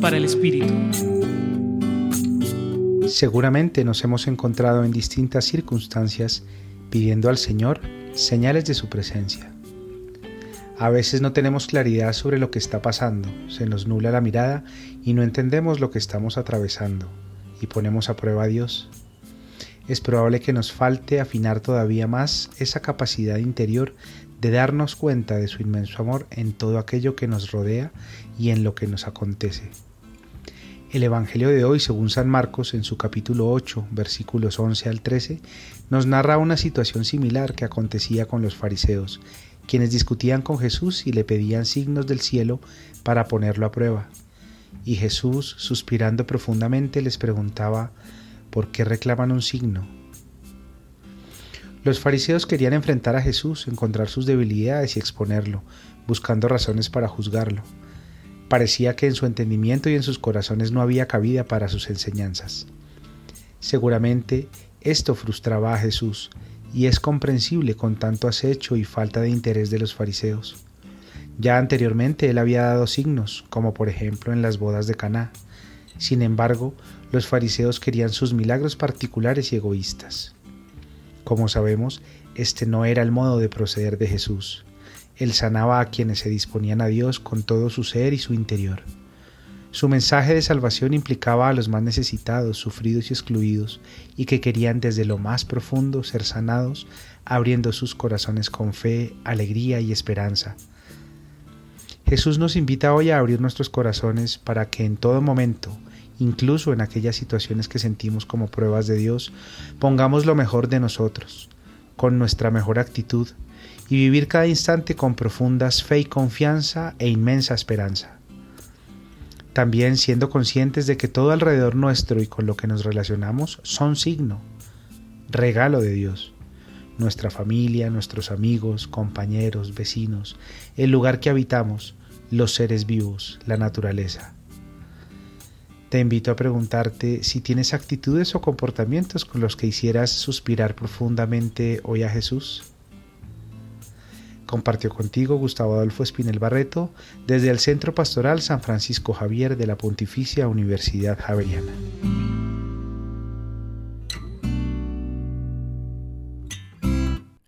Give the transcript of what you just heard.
Para el Espíritu. Seguramente nos hemos encontrado en distintas circunstancias pidiendo al Señor señales de su presencia. A veces no tenemos claridad sobre lo que está pasando, se nos nula la mirada y no entendemos lo que estamos atravesando y ponemos a prueba a Dios. Es probable que nos falte afinar todavía más esa capacidad interior de darnos cuenta de su inmenso amor en todo aquello que nos rodea y en lo que nos acontece. El Evangelio de hoy, según San Marcos, en su capítulo 8, versículos 11 al 13, nos narra una situación similar que acontecía con los fariseos, quienes discutían con Jesús y le pedían signos del cielo para ponerlo a prueba. Y Jesús, suspirando profundamente, les preguntaba, ¿por qué reclaman un signo? Los fariseos querían enfrentar a Jesús, encontrar sus debilidades y exponerlo, buscando razones para juzgarlo. Parecía que en su entendimiento y en sus corazones no había cabida para sus enseñanzas. Seguramente esto frustraba a Jesús, y es comprensible con tanto acecho y falta de interés de los fariseos. Ya anteriormente él había dado signos, como por ejemplo en las bodas de Caná. Sin embargo, los fariseos querían sus milagros particulares y egoístas. Como sabemos, este no era el modo de proceder de Jesús. Él sanaba a quienes se disponían a Dios con todo su ser y su interior. Su mensaje de salvación implicaba a los más necesitados, sufridos y excluidos, y que querían desde lo más profundo ser sanados, abriendo sus corazones con fe, alegría y esperanza. Jesús nos invita hoy a abrir nuestros corazones para que en todo momento, incluso en aquellas situaciones que sentimos como pruebas de Dios, pongamos lo mejor de nosotros, con nuestra mejor actitud, y vivir cada instante con profundas fe y confianza e inmensa esperanza. También siendo conscientes de que todo alrededor nuestro y con lo que nos relacionamos son signo, regalo de Dios. Nuestra familia, nuestros amigos, compañeros, vecinos, el lugar que habitamos, los seres vivos, la naturaleza. Te invito a preguntarte si tienes actitudes o comportamientos con los que hicieras suspirar profundamente hoy a Jesús. Compartió contigo Gustavo Adolfo Espinel Barreto desde el Centro Pastoral San Francisco Javier de la Pontificia Universidad Javeriana.